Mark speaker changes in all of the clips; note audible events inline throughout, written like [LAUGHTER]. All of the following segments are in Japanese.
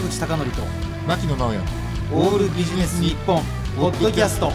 Speaker 1: 坂口孝則と
Speaker 2: 牧野直哉
Speaker 1: オールビジネス日本ポッドキャスト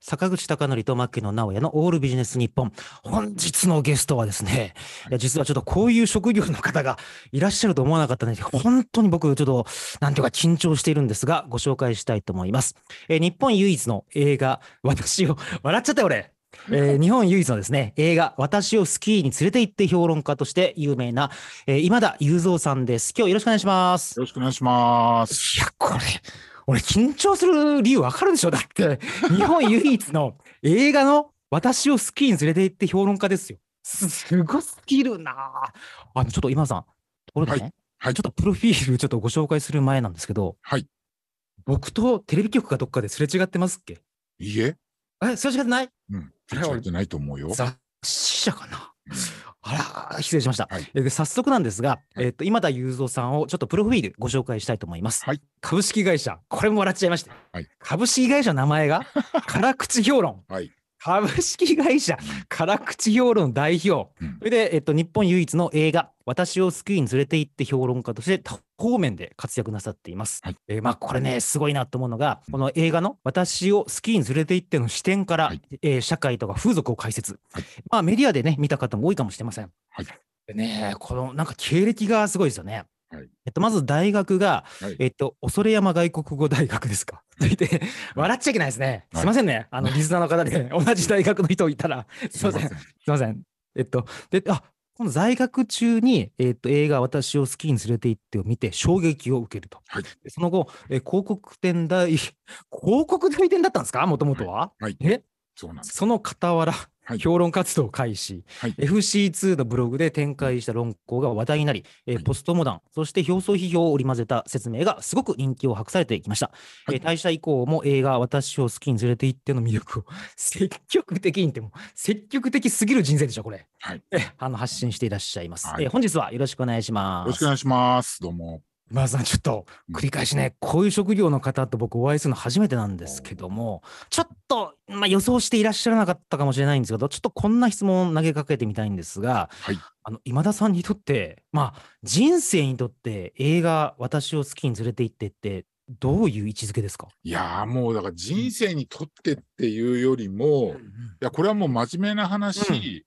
Speaker 3: 坂口孝則と牧野直哉のオールビジネス日本。本日のゲストはですね、いや実はちょっとこういう職業の方がいらっしゃると思わなかったので、本当に僕ちょっと、なんていうか緊張しているんですが、ご紹介したいと思います。えー日本唯一の映画、私を、笑っちゃったよ俺。[LAUGHS] えー日本唯一のですね、映画、私をスキーに連れて行って評論家として有名な、えー今田雄三さんです。今日よろしくお願いします。
Speaker 2: よろしくお願いします。
Speaker 3: いや、これ、俺緊張する理由わかるでしょ？だって、[LAUGHS] 日本唯一の映画の私をスキーに連れて行って評論家ですよ。すすごすぎるな。ああの、ちょっと今田さん、ところでね、
Speaker 2: はい。
Speaker 3: ちょっとプロフィールちょっとご紹介する前なんですけど、
Speaker 2: はい。
Speaker 3: 僕とテレビ局かどっかですれ違ってますっけ？
Speaker 2: いいえ
Speaker 3: え、すれ違ってない？
Speaker 2: うん。
Speaker 3: あれ
Speaker 2: 間違ってないと思うよ
Speaker 3: 雑誌社かな？
Speaker 2: うん。
Speaker 3: あら、失礼しました。
Speaker 2: はい。
Speaker 3: えーで早速なんですが、
Speaker 2: はい。
Speaker 3: えっと、今田雄三さんをちょっとプロフィールご紹介したいと思います。
Speaker 2: はい。
Speaker 3: 株式会社、これも笑っちゃいました。
Speaker 2: はい。
Speaker 3: 株式会社の名前が、[LAUGHS] 辛口評論。
Speaker 2: はい。
Speaker 3: 株式会社、辛口評論代表。
Speaker 2: うん。
Speaker 3: それで、えっと、日本唯一の映画、私をスキーに連れて行って評論家として多方面で活躍なさっています。
Speaker 2: はい
Speaker 3: えーまあ、これね、すごいなと思うのが、この映画の私をスキーに連れて行っての視点から、
Speaker 2: はい
Speaker 3: えー社会とか風俗を解説。
Speaker 2: はい
Speaker 3: まあ、メディアでね、見た方も多いかもしれません。
Speaker 2: はい
Speaker 3: でね、このなんか経歴がすごいですよね。
Speaker 2: はい
Speaker 3: えっと、まず大学が、
Speaker 2: はい
Speaker 3: えっと、恐山外国語大学ですか。それ [LAUGHS] で、笑っちゃいけないですね。
Speaker 2: はい
Speaker 3: すいませんね。あの、リスナーの方で、同じ大学の人いたら、すいません。すいません。えっと、で、あ、この在学中に、えっと、映画、私をスキーに連れて行ってを見て、衝撃を受けると。
Speaker 2: はい。
Speaker 3: でその後、え広告店代、[LAUGHS] 広告代理店だったんですか？もともとは。
Speaker 2: はい。
Speaker 3: え？
Speaker 2: そうなんです。
Speaker 3: その傍ら、
Speaker 2: はい。
Speaker 3: 評論活動を開始、
Speaker 2: はい。
Speaker 3: FC2 のブログで展開した論考が話題になり、えー
Speaker 2: はい。
Speaker 3: ポストモダン、そして表層批評を織り交ぜた説明がすごく人気を博されてきました。
Speaker 2: はい。
Speaker 3: えー退社以降も映画、私を好きに連れて行っての魅力を積極的にってもう積極的すぎる人生でしょ、これ。
Speaker 2: はい。
Speaker 3: えあの発信していらっしゃいます、
Speaker 2: はい。
Speaker 3: えー本日はよろしくお願いします。
Speaker 2: よろしくお願いします。どうも。
Speaker 3: まずはちょっと
Speaker 2: うん。
Speaker 3: 繰り返しね、こういう職業の方と僕お会いするの初めてなんですけども、ちょっと、まあ、予想していらっしゃらなかったかもしれないんですけど、ちょっとこんな質問を投げかけてみたいんですが、
Speaker 2: はい。
Speaker 3: あの今田さんにとって、まあ、人生にとって映画、私を好きに連れて行ってって、どういう位置づけですか、
Speaker 2: いやーもうだから人生にとってっていうよりも、いやこれはもう真面目な話、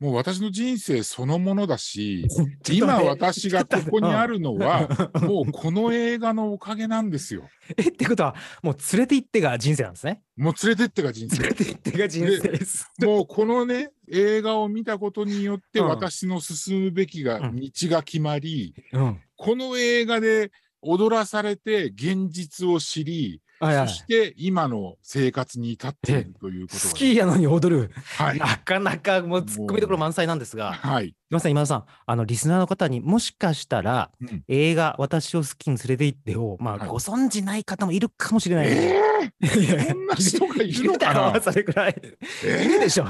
Speaker 2: もう私の人生そのものだし [LAUGHS] 今私がここにあるのは [LAUGHS] もうこの映画のおかげなんですよ。[LAUGHS]
Speaker 3: えってことは、もう連れて行ってが人生なんですね。
Speaker 2: もう連れてってが人生
Speaker 3: 連れ。て行ってが人生です。
Speaker 2: もうこのね映画を見たことによって
Speaker 3: うん
Speaker 2: 私の進むべきが
Speaker 3: うん
Speaker 2: 道が決まり、
Speaker 3: うん。
Speaker 2: この映画で踊らされて現実を知り、
Speaker 3: はいはい。
Speaker 2: そして今の生活に至っているということが
Speaker 3: スキーやのに踊る。
Speaker 2: はい。
Speaker 3: なかなかもう突っ込みどころ満載なんですが、
Speaker 2: はい、
Speaker 3: 今さん、今田さん、あのリスナーの方にもしかしたら、
Speaker 2: うん。
Speaker 3: 映画、私を好きに連れて行ってを、まあ、
Speaker 2: はい。
Speaker 3: ご存じない方もいるかもしれない。
Speaker 2: え
Speaker 3: いや
Speaker 2: そんな人がいるのかな？
Speaker 3: それくらい。
Speaker 2: え
Speaker 3: いるでしょ。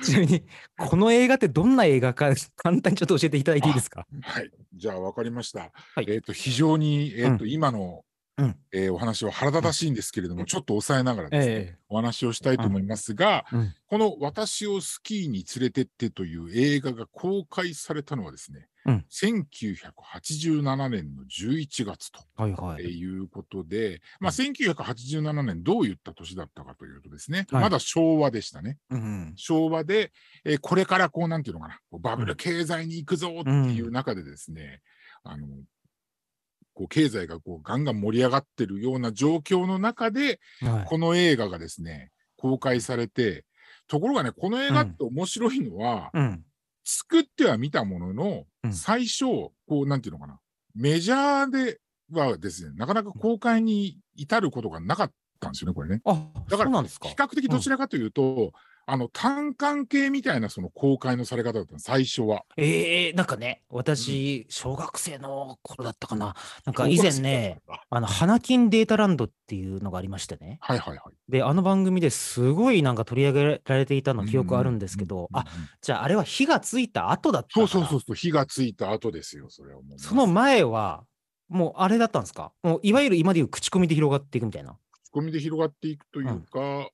Speaker 3: ちなみに、この映画ってどんな映画か、簡単にちょっと教えていただいていいですか？
Speaker 2: はい、じゃあ分かりました。
Speaker 3: はい。
Speaker 2: えっ、と非常にえっ、と、今の、
Speaker 3: うん。
Speaker 2: えーお話は腹立たしいんですけれども、ちょっと抑えながらですね、
Speaker 3: え
Speaker 2: お話をしたいと思いますが、
Speaker 3: うん。うん
Speaker 2: この私をスキーに連れてってという映画が公開されたのはですね、
Speaker 3: うん。
Speaker 2: 1987年の11月と
Speaker 3: はいはい。
Speaker 2: いうことで、まあ、1987年どういった年だったかというとですね、
Speaker 3: はい。
Speaker 2: まだ昭和でしたね。
Speaker 3: うん
Speaker 2: 昭和で、えーこれからこうなんていうのかな、バブル経済に行くぞっていう中でですね、あの、こう経済がこうガンガン盛り上がってるような状況の中で、
Speaker 3: はい
Speaker 2: この映画がですね、公開されて、ところがね、この映画って面白いのは、
Speaker 3: うん。
Speaker 2: 作っては見たものの、
Speaker 3: うん
Speaker 2: 最初、こうなんていうのかな、メジャーではですね、なかなか公開に至ることがなかったんですよね、これね。
Speaker 3: あ、
Speaker 2: だから
Speaker 3: そうなんですか
Speaker 2: 比。較的どちらかというと、あの単館系みたいなその公開のされ方だったの最初は。
Speaker 3: ええなんかね、私、小学生の頃だったかな。なんか以前ね、あの、花金データランドっていうのがありましてね。
Speaker 2: はいはいはい。
Speaker 3: で、あの番組ですごいなんか取り上げられていたの記憶あるんですけど、
Speaker 2: うんうん
Speaker 3: あ、じゃああれは火がついた後だった
Speaker 2: そうそうそうそう、火がついた後ですよ、それはもう。
Speaker 3: その前は、もうあれだったんですかもういわゆる今でいう口コミで広がっていくみたいな。
Speaker 2: 口コミで広がっていくというか、
Speaker 3: うん。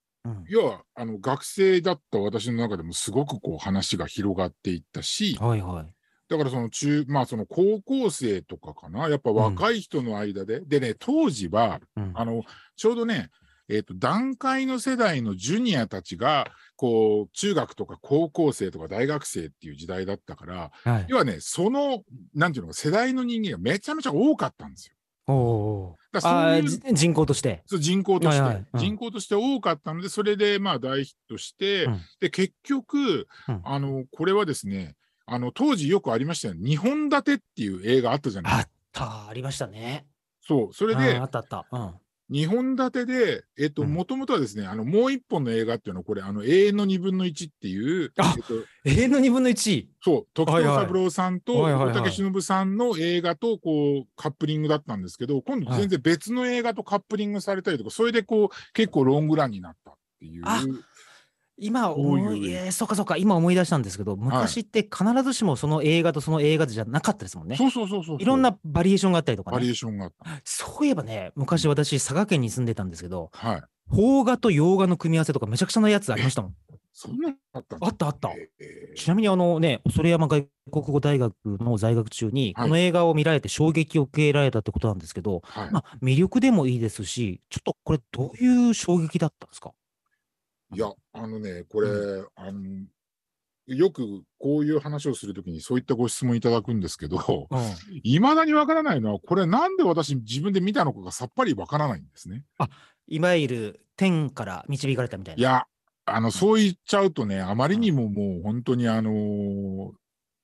Speaker 2: 要はあの学生だった私の中でもすごくこう話が広がっていったし、
Speaker 3: はいはい。
Speaker 2: だからその中、まあその高校生とかかな、やっぱ若い人の間で、でね、当時は、
Speaker 3: うん
Speaker 2: あの、ちょうどね、えっ、と、段階の世代のジュニアたちが、こう、中学とか高校生とか大学生っていう時代だったから、
Speaker 3: はい。
Speaker 2: 要はね、その、なんていうのか、世代の人間がめちゃめちゃ多かったんですよ。
Speaker 3: お。
Speaker 2: だそういう
Speaker 3: 人口として。
Speaker 2: そう人口として、
Speaker 3: はいはいうん
Speaker 2: 人口として多かったので、それでまあ大ヒットして、
Speaker 3: うん
Speaker 2: で、結局、
Speaker 3: うん
Speaker 2: あの、これはですね、あの、当時よくありましたよね。2本立てっていう映画あったじゃない
Speaker 3: あった、ありましたね。
Speaker 2: そう。それ
Speaker 3: あ
Speaker 2: で
Speaker 3: ーあ、ったあった。うん。
Speaker 2: 2本立てで、えっと、
Speaker 3: うん
Speaker 2: もともとはですね、あの、もう一本の映画っていうのは、これ、あの、永遠の2分の1っていう、
Speaker 3: あ
Speaker 2: えっと、
Speaker 3: 永遠の2分の1。
Speaker 2: そう、時藤
Speaker 3: はいはい
Speaker 2: 三郎さんと大竹しのぶさんの映画と、こう、カップリングだったんですけど、今度全然別の映画とカップリングされたりとか、それでこう、結構ロングランになったっていう。
Speaker 3: あ今思い、えーそうかそうか、今思い出したんですけど、昔って必ずしもその映画とその映画じゃなかったですもんね。
Speaker 2: そうそうそうそう。
Speaker 3: いろんなバリエーションがあったりとかね。
Speaker 2: バリエーションがあった。
Speaker 3: そういえばね、昔私、佐賀県に住んでたんですけど、
Speaker 2: はい。
Speaker 3: 邦画と洋画の組み合わせとかめちゃくちゃなやつありましたもん。
Speaker 2: そんなのあったん
Speaker 3: あったあった。
Speaker 2: えー
Speaker 3: ちなみにあのね、恐山外国語大学の在学中に、
Speaker 2: はい
Speaker 3: この映画を見られて衝撃を受けられたってことなんですけど、
Speaker 2: はい。
Speaker 3: まあ、魅力でもいいですし、ちょっとこれどういう衝撃だったんですか？
Speaker 2: いや、あのね、これ、
Speaker 3: う
Speaker 2: あの、よくこういう話をするときにそういったご質問いただくんですけど、
Speaker 3: うん。
Speaker 2: いまだにわからないのは、これなんで私自分で見たのかがさっぱりわからないんですね。
Speaker 3: いわゆる天から導かれたみたいな。
Speaker 2: いや、あの、そう言っちゃうとね、あまりにももう本当にあのー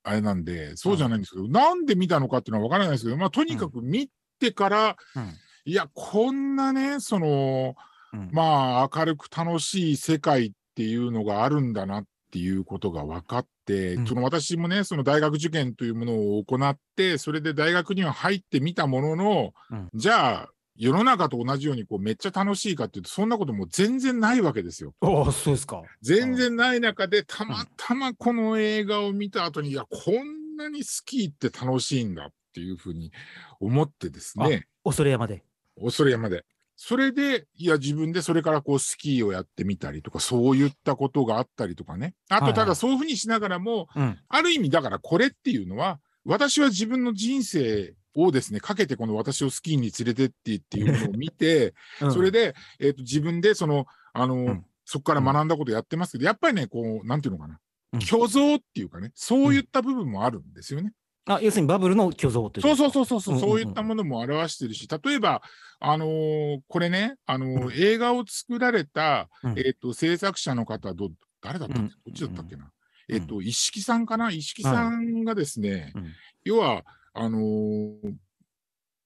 Speaker 2: あれなんで、そうじゃないんですけど、なんで見たのかっていうのはわからないですけど、まあ、とにかく見てから、
Speaker 3: うん
Speaker 2: いや、こんなね、その、
Speaker 3: うん
Speaker 2: まあ、明るく楽しい世界っていうのがあるんだなっていうことが分かって、
Speaker 3: うん
Speaker 2: その私もね、その大学受験というものを行って、それで大学には入ってみたものの、
Speaker 3: うん
Speaker 2: じゃあ、世の中と同じようにこうめっちゃ楽しいかっていうと、そんなことも全然ないわけですよ。
Speaker 3: ああ、そうですか。
Speaker 2: 全然ない中で、たまたまこの映画を見た後に、いや、こんなにスキーって楽しいんだっていうふうに思ってですね。
Speaker 3: 恐山で。
Speaker 2: 恐山で。それで、いや、自分でそれからこうスキーをやってみたりとか、そういったことがあったりとかね。あと、
Speaker 3: はいはい
Speaker 2: ただそういうふうにしながらも、
Speaker 3: うん。
Speaker 2: ある意味だからこれっていうのは、私は自分の人生をですね、かけてこの私をスキーに連れてってっていうのを見て、[LAUGHS]
Speaker 3: うん
Speaker 2: それで、えっ、と、自分でその、あの、
Speaker 3: ん
Speaker 2: そこから学んだことやってますけど、やっぱりね、こう、なんていうのかな
Speaker 3: うん。
Speaker 2: 虚像っていうかね、そういった部分もあるんですよね。
Speaker 3: あ、要するにバブルの虚像という
Speaker 2: そうそう
Speaker 3: う。
Speaker 2: そうそうそう、
Speaker 3: うんうんうん。
Speaker 2: そういったものも表してるし、例えば、あのーこれね、あのー
Speaker 3: うん。
Speaker 2: 映画を作られた、
Speaker 3: うん。
Speaker 2: えっ、と、制作者の方、ど、誰だったっけ、
Speaker 3: うん。
Speaker 2: どっちだったっけな？
Speaker 3: うん。
Speaker 2: えっ、と、一色さんかな？一色さんがですね、
Speaker 3: うん。
Speaker 2: 要は、あのー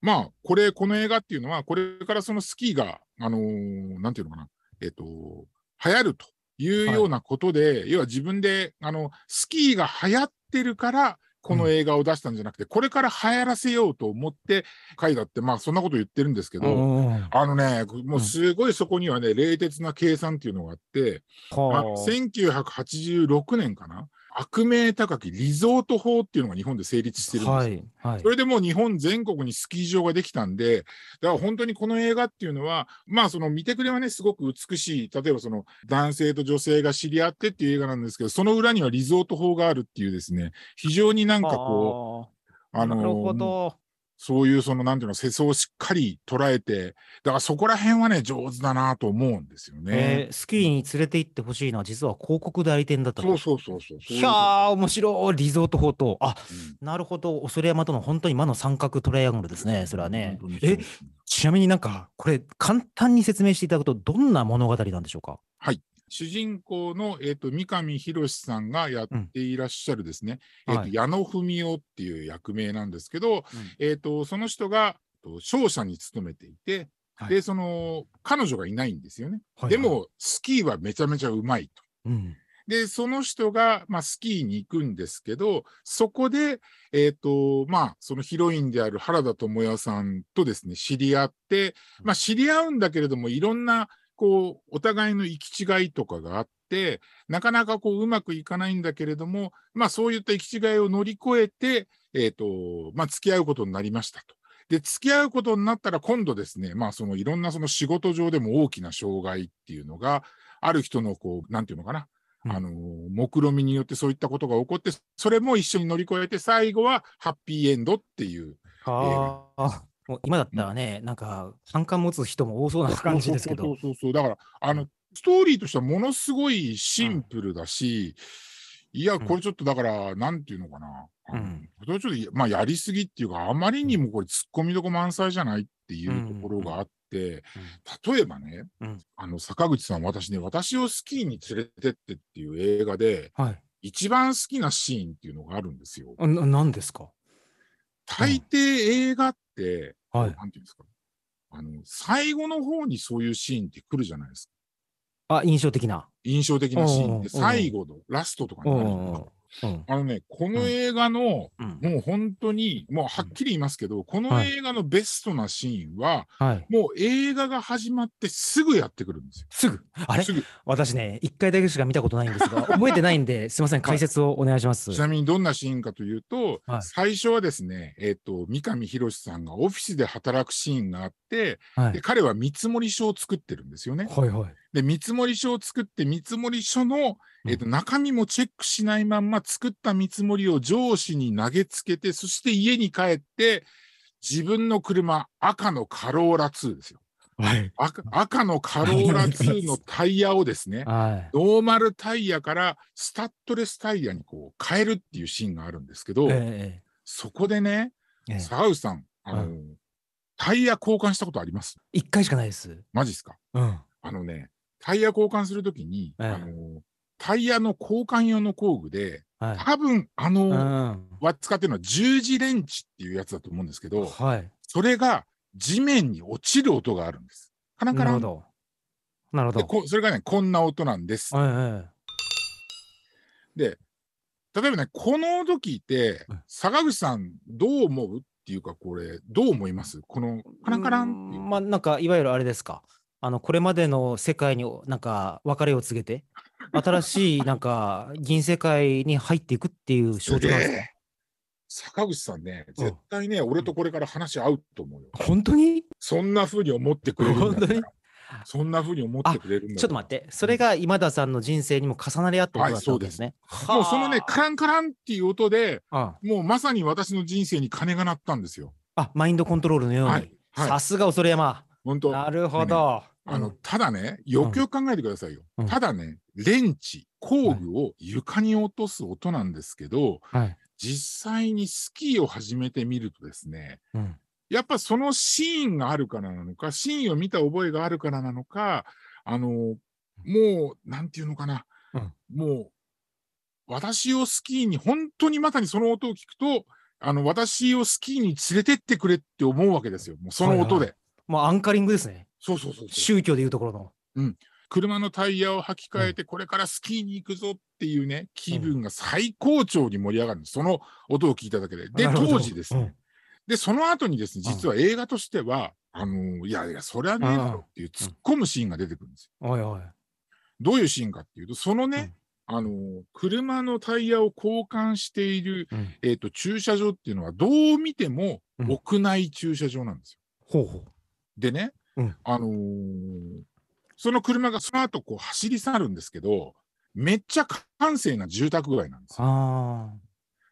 Speaker 2: まあ、これ、この映画っていうのは、これからそのスキーが、あのーなんていうのかな、えっ、と、流行るというようなことで、要は自分で、あの、スキーが流行ってるから、この映画を出したんじゃなくて、これから流行らせようと思って書いたって、まあ、そんなこと言ってるんですけど、
Speaker 3: うん
Speaker 2: あのね、もうすごいそこにはね、冷徹な計算っていうのがあって、あ。
Speaker 3: は
Speaker 2: 1986年かな悪名高きリゾート法っていうのが日本で成立してるんですよ。
Speaker 3: はい。はい
Speaker 2: そ。れでもう日本全国にスキー場ができたんで、だから本当にこの映画っていうのは、まあその見てくれはね、すごく美しい、例えばその男性と女性が知り合ってっていう映画なんですけど、その裏にはリゾート法があるっていうですね、非常になんかこう、あの
Speaker 3: なるほど。
Speaker 2: そういうそのなんていうの、世相をしっかり捉えて、だからそこら辺はね、上手だなと思うんですよ
Speaker 3: え
Speaker 2: ね。
Speaker 3: ースキーに連れて行ってほしいのは実は広告代理店だったと。
Speaker 2: そうそうそうそう。そうい
Speaker 3: やー、面白い。リゾート法と。あ、
Speaker 2: うん
Speaker 3: なるほど。恐山との本当に魔の三角トライアングルですね。それはねえ、ちなみになんか、これ、簡単に説明していただくと、どんな物語なんでしょうか？
Speaker 2: 主人公の、えっと三上博史さんがやっていらっしゃるですね、えっと
Speaker 3: うんはい。
Speaker 2: 矢野文夫っていう役名なんですけど、えっとその人がと商社に勤めていて、
Speaker 3: はい。
Speaker 2: でその彼女がいないんですよね、
Speaker 3: はい
Speaker 2: でもスキーはめちゃめちゃうまいと。
Speaker 3: うん。
Speaker 2: で、その人が、まあ、スキーに行くんですけど、そこで、えっ、と、まあ、そのヒロインである原田知世さんとですね、知り合って、まあ、知り合うんだけれども、いろんな、こう、お互いの行き違いとかがあって、なかなかこう、うまくいかないんだけれども、まあ、そういった行き違いを乗り越えて、えっ、と、まあ、付き合うことになりましたと。で、付き合うことになったら、今度ですね、まあ、そのいろんなその仕事上でも大きな障害っていうのが、ある人のこう、なんていうのかな、
Speaker 3: うん
Speaker 2: あの目論見みによってそういったことが起こってそれも一緒に乗り越えて最後はハッピーエンドっていう
Speaker 3: はあ。もう今だったらね、なんか、反感持つ人も多そうな感じですけど。
Speaker 2: そう。そうそうだからあのストーリーとしてはものすごいシンプルだし、いや
Speaker 3: ん。
Speaker 2: これちょっとだから、なんていうのかな、
Speaker 3: うん。
Speaker 2: これはちょっとまあやりすぎっていうかあまりにもこれ突っ込みどこ満載じゃないっていうところがあって、例えばね、
Speaker 3: うん。
Speaker 2: あの坂口さん私ね私をスキーに連れてってっていう映画で
Speaker 3: はい。
Speaker 2: 一番好きなシーンっていうのがあるんですよ。
Speaker 3: あななんですか？
Speaker 2: 大抵映画って、
Speaker 3: はい。
Speaker 2: なんていうんですかあの最後の方にそういうシーンって来るじゃないですか。
Speaker 3: あ、印象的な。
Speaker 2: 印象的なシーンで
Speaker 3: うんうんうん
Speaker 2: 最後のラストとかになるじゃないですか
Speaker 3: うん。
Speaker 2: あのねこの映画の、
Speaker 3: うん。
Speaker 2: もう本当にもうはっきり言いますけど、この
Speaker 3: はい
Speaker 2: 映画のベストなシーンは、
Speaker 3: はい。
Speaker 2: もう映画が始まってすぐやってくるんですよ。
Speaker 3: すぐ。あれ？私ね、一回だけしか見たことないんですが、[LAUGHS] 覚えてないんで、すいません、解説をお願いします。
Speaker 2: ちなみにどんなシーンかというと、
Speaker 3: はい
Speaker 2: 最初はですね、えっ、と、三上博史さんがオフィスで働くシーンがあって、
Speaker 3: はい。
Speaker 2: で彼は見積書を作ってるんですよね。
Speaker 3: はいはい。
Speaker 2: で、見積書を作って、見積書の、えっと中身もチェックしないまんま作った見積もりを上司に投げつけて、そして家に帰って、自分の車、赤のカローラ2ですよ。
Speaker 3: はい。
Speaker 2: 赤赤のカローラ2のタイヤをですね、[LAUGHS]
Speaker 3: はい。
Speaker 2: ノーマルタイヤからスタッドレスタイヤにこう変えるっていうシーンがあるんですけど、
Speaker 3: え
Speaker 2: そこでね、
Speaker 3: えええ
Speaker 2: 坂口さん、あの、
Speaker 3: う
Speaker 2: タイヤ交換したことあります？
Speaker 3: 一回しかないです。
Speaker 2: マジっすか？
Speaker 3: うん。
Speaker 2: あのね、タイヤ交換するときに、
Speaker 3: ええ
Speaker 2: あの、タイヤの交換用の工具で、
Speaker 3: はい。
Speaker 2: 多分あ
Speaker 3: う
Speaker 2: の、
Speaker 3: ん。
Speaker 2: は使ってるのは十字レンチっていうやつだと思うんですけど、
Speaker 3: はい。
Speaker 2: それが地面に落ちる音があるんです。カランカラン。
Speaker 3: なるほど。なるほ
Speaker 2: で
Speaker 3: ど。
Speaker 2: こそれがね、こんな音なんです。
Speaker 3: はいはい。
Speaker 2: で、例えばね、この時って
Speaker 3: うん、
Speaker 2: 坂口さん、どう思うっていうか、これ、どう思います？この、カランカラン
Speaker 3: まあ、なんか、いわゆるあれですか？あの、これまでの世界に、なんか、別れを告げて、新しい、[LAUGHS] なんか、銀世界に入っていくっていう象徴なんですか
Speaker 2: で坂口さんね、
Speaker 3: うん
Speaker 2: 絶対ね、俺とこれから話合うと思うよ。
Speaker 3: 本当に？
Speaker 2: そんな風に思ってくれるん
Speaker 3: 当に？
Speaker 2: ら。そんな風に思ってくれる
Speaker 3: ちょっと待って、それが今田さんの人生にも重なり合ったことだったわけですね。
Speaker 2: て。もうそのね、カランカランっていう音で、
Speaker 3: あ
Speaker 2: もうまさに私の人生に鐘が鳴ったんですよ。
Speaker 3: あ、マインドコントロールのように。
Speaker 2: はい。はい。
Speaker 3: さすが恐山。
Speaker 2: 本当。
Speaker 3: なるほど。
Speaker 2: あの、
Speaker 3: うん
Speaker 2: ただね、よくよく考えてくださいよ。
Speaker 3: うん
Speaker 2: ただね、レンチ、工具を床に落とす音なんですけど、
Speaker 3: はい。
Speaker 2: 実際にスキーを始めてみるとですね、
Speaker 3: うん。
Speaker 2: やっぱそのシーンがあるからなのか、シーンを見た覚えがあるからなのか、あの、もう、なんていうのかな、
Speaker 3: うん
Speaker 2: もう、私をスキーに、本当にまさにその音を聞くと、あの、私をスキーに連れてってくれって思うわけですよ。もうその音で。
Speaker 3: はいもうアンカリングですね。
Speaker 2: そうそうそう。
Speaker 3: 宗教でいうところの。
Speaker 2: 車のタイヤを履き替えて、これからスキーに行くぞっていうね、気分が最高潮に盛り上がるんです。その音を聞いただけで。で、当時ですね。で、その後にですね、実は映画としては、あのいやいや、それはねえだろっていう突っ込むシーンが出てくるんですよ。
Speaker 3: おいおい。
Speaker 2: どういうシーンかっていうと、そのね、あの車のタイヤを交換している、
Speaker 3: うん
Speaker 2: えっ、と、駐車場っていうのは、どう見ても
Speaker 3: うん
Speaker 2: 屋内駐車場なんですよ。
Speaker 3: ほうほう。
Speaker 2: でね、
Speaker 3: うん
Speaker 2: あのーその車がその後こう走り去るんですけど、めっちゃ閑静な住宅街なんですよ。
Speaker 3: あ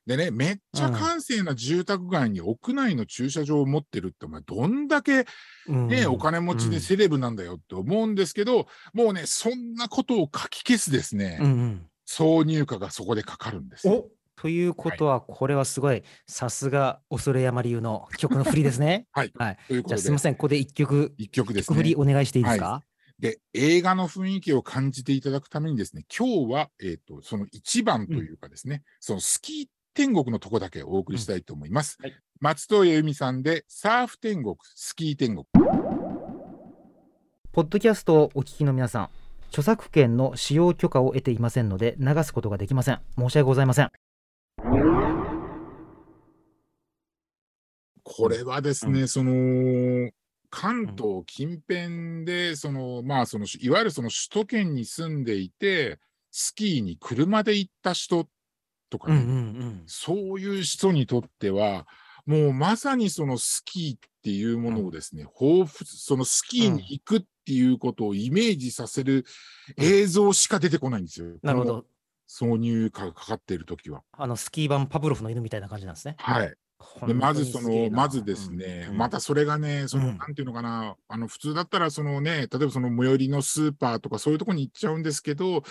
Speaker 2: でね、めっちゃ閑静な住宅街に屋内の駐車場を持ってるって、お前どんだけ
Speaker 3: あ。うん
Speaker 2: ね、お金持ちでセレブなんだよって思うんですけど、もうね、そんなことをかき消すですね、
Speaker 3: うんうん。
Speaker 2: 挿入歌がそこでかかるんですよ。
Speaker 3: おということは、これはすごい、さすが恐山流の曲の振りですね。[LAUGHS]
Speaker 2: はい。
Speaker 3: はい。じゃあすみま、せん、ここで一曲、
Speaker 2: 一曲です
Speaker 3: 曲振り
Speaker 2: ね。
Speaker 3: お願いしていいですか？
Speaker 2: で、映画の雰囲気を感じていただくためにですね、今日は、えっ、と、その一番というかですね、そのスキー天国のとこだけお送りしたいと思います。
Speaker 3: うんはい
Speaker 2: 松任谷由実さんで、サーフ天国、スキー天国。
Speaker 3: ポッドキャストをお聞きの皆さん、著作権の使用許可を得ていませんので、流すことができません。申し訳ございません。
Speaker 2: これはですね、その、関東近辺で、その、まあ、その、いわゆるその首都圏に住んでいて、スキーに車で行った人とかね、
Speaker 3: ん。
Speaker 2: そういう人にとっては、もうまさにそのスキーっていうものをですね、彷彿、そのスキーに行くっていうことをイメージさせる映像しか出てこないんですよ。この
Speaker 3: なるほど。
Speaker 2: 挿入歌がかかっているときは。
Speaker 3: あの、スキー版パブロフの犬みたいな感じなんですね。
Speaker 2: はい。でまずその、まずですね、またそれがね、その、
Speaker 3: うん。
Speaker 2: なんていうのかな、あの、普通だったら、そのね、例えばその最寄りのスーパーとかそういうとこに行っちゃうんですけど、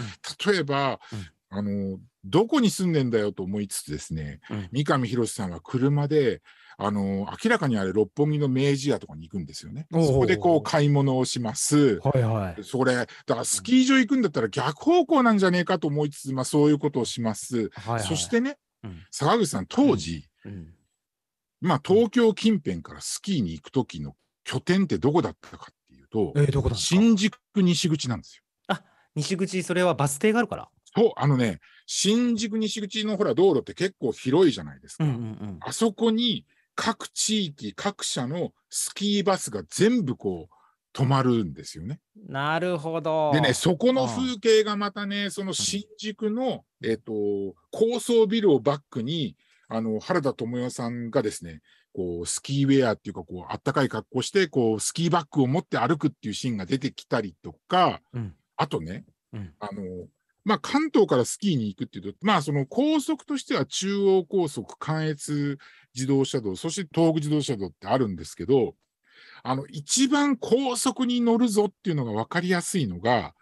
Speaker 2: 例えば、あの、どこに住んでんだよと思いつつですね、
Speaker 3: うん。
Speaker 2: 三上博史さんは車で、あの、明らかにあれ、六本木の明治屋とかに行くんですよね。そこでこう、買い物をします。
Speaker 3: はいはい。
Speaker 2: それ、だからスキー場行くんだったら逆方向なんじゃねえかと思いつつ、まあそういうことをします。
Speaker 3: はいはい、
Speaker 2: そしてね、
Speaker 3: うん、
Speaker 2: 坂口さん、当時、
Speaker 3: うん、
Speaker 2: まあ、東京近辺からスキーに行く時の拠点ってどこだったかっていうと、
Speaker 3: えー、どこなんですか
Speaker 2: 新宿西口なんですよ。
Speaker 3: 西口、それはバス停があるから。
Speaker 2: そう、あのね、新宿西口のほら道路って結構広いじゃないですか。
Speaker 3: うんうんうん。
Speaker 2: あそこに各地域、各社のスキーバスが全部こう止まるんですよね。
Speaker 3: なるほど。
Speaker 2: でね、そこの風景がまたね、その新宿の、えっ、と、高層ビルをバックに、あの、原田知世さんがですね、こう、スキーウェアっていうか、こう、あったかい格好して、こう、スキーバッグを持って歩くっていうシーンが出てきたりとか、
Speaker 3: うん。
Speaker 2: あとね、
Speaker 3: うん。
Speaker 2: あの、まあ、関東からスキーに行くっていうと、まあ、その高速としては中央高速、関越自動車道、そして東北自動車道ってあるんですけど、あの、一番高速に乗るぞっていうのが分かりやすいのが、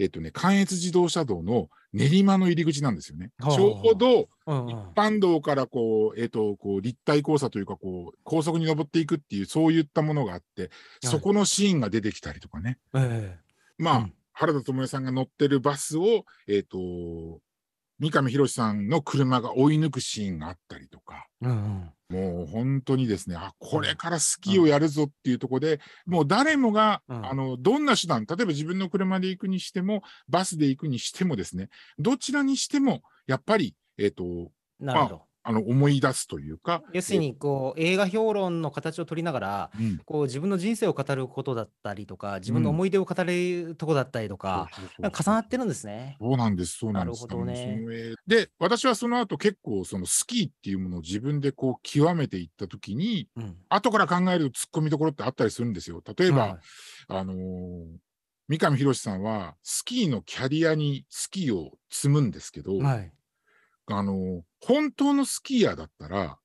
Speaker 2: えっ、とね、関越自動車道の練馬の入り口なんですよね。
Speaker 3: はあ
Speaker 2: ちょうど一般道からこう、えっ、と、こう、立体交差というか、こう、高速に登っていくっていう、そういったものがあって、そこのシーンが出てきたりとかね。
Speaker 3: え。
Speaker 2: まあ、
Speaker 3: うん。
Speaker 2: 原田知世さんが乗ってるバスを、えっ、と、三上博史さんの車が追い抜くシーンがあったりとか、
Speaker 3: えうんうん。
Speaker 2: もう本当にですね、あ、これからスキーをやるぞっていうところで、もう誰もが、
Speaker 3: うん
Speaker 2: あの、どんな手段、例えば自分の車で行くにしても、バスで行くにしてもですね、どちらにしても、やっぱり、えっ、と、
Speaker 3: なるほど。
Speaker 2: あの、思い出すというか、
Speaker 3: 要するに、こう、映画評論の形を取りながら、
Speaker 2: うん、
Speaker 3: こう、自分の人生を語ることだったりとか、自分の思い出を語れるとこだったりとか、重なってるんですね。
Speaker 2: そうなんです、そうなんです。
Speaker 3: なるほどね
Speaker 2: で、私はその後結構そのスキーっていうものを自分でこう極めていったときに、
Speaker 3: うん。
Speaker 2: 後から考えると突っ込みどころってあったりするんですよ。例えば、
Speaker 3: はい
Speaker 2: あのー三上博史さんはスキーのキャリアにスキーを積むんですけど、
Speaker 3: はい。
Speaker 2: あのー本当のスキーヤーだったら、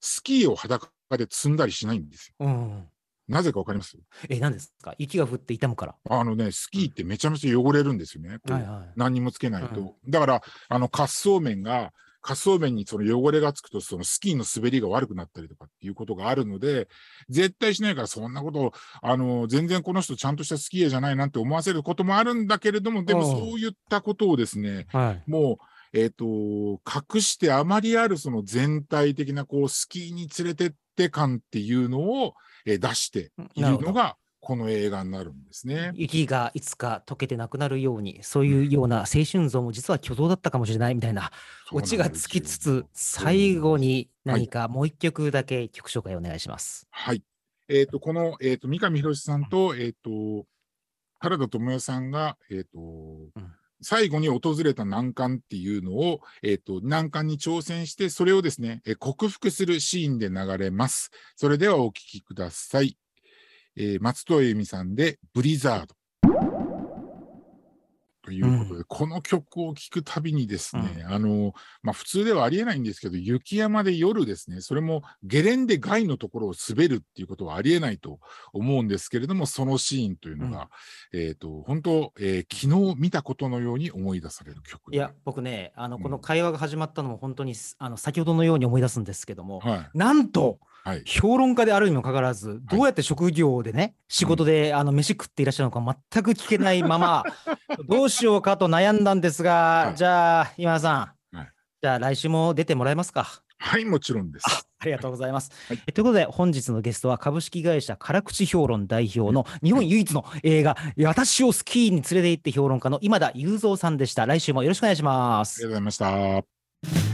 Speaker 2: スキーを裸で積んだりしないんですよ。
Speaker 3: うんうん。
Speaker 2: なぜかわかります？
Speaker 3: え、何ですか？雪が降って痛むから。
Speaker 2: あのね、スキーってめちゃめちゃ汚れるんですよね。
Speaker 3: はいはい。
Speaker 2: 何にもつけないと。
Speaker 3: うん
Speaker 2: だから、あの、滑走面が、滑走面にその汚れがつくと、そのスキーの滑りが悪くなったりとかっていうことがあるので、絶対しないから、そんなことを、あの、全然この人ちゃんとしたスキーじゃないなんて思わせることもあるんだけれども、でも
Speaker 3: うん
Speaker 2: そういったことをですね、
Speaker 3: はい。
Speaker 2: もう、えっ、と、隠してあまりあるその全体的な、こう、スキーに連れてって感っていうのを、えー出してい
Speaker 3: なる
Speaker 2: のが、この映画になるんですね。
Speaker 3: 雪がいつか溶けてなくなるように、そういうような青春像も実は虚像だったかもしれないみたいなオチがつきつつ、最後に何かもう一曲だけ曲紹介お願いします。
Speaker 2: はい。えっ、と、この、えっ、と、三上博史さんと、えっ、と、原田知世さんが、えっ、と、最後に訪れた難関っていうのを、えっ、と、難関に挑戦して、それをですね、え克服するシーンで流れます。それではお聴きください。えー松任谷由実さんで、ブリザード。ということで、この曲を聴くたびにですね、あの、まあ普通ではありえないんですけど、雪山で夜ですね、それもゲレンデ外のところを滑るっていうことはありえないと思うんですけれども、そのシーンというのが、えっ、と、本当、えー昨日見たことのように思い出される曲。で
Speaker 3: いや、僕ね、あの、
Speaker 2: うん。
Speaker 3: この会話が始まったのも本当にす、あの、先ほどのように思い出すんですけども、
Speaker 2: は
Speaker 3: なんと、
Speaker 2: い。はい。
Speaker 3: 評論家であるにもかかわらず、どうやって職業でね、仕事で、あの、飯食っていらっしゃるのか全く聞けないまま、[LAUGHS] どうしようかと悩んだんですが、
Speaker 2: はい
Speaker 3: じゃあ、今田さん、
Speaker 2: はい
Speaker 3: じゃあ来週も出てもらえますか？
Speaker 2: はい、もちろんです。
Speaker 3: あありがとうございます。
Speaker 2: はい
Speaker 3: えということで、本日のゲストは株式会社辛口評論代表の日本唯一の映画、私をスキーに連れて行って評論家の今田雄三さんでした。来週もよろしくお願いしま
Speaker 2: ありが
Speaker 3: す
Speaker 2: とう。ございました。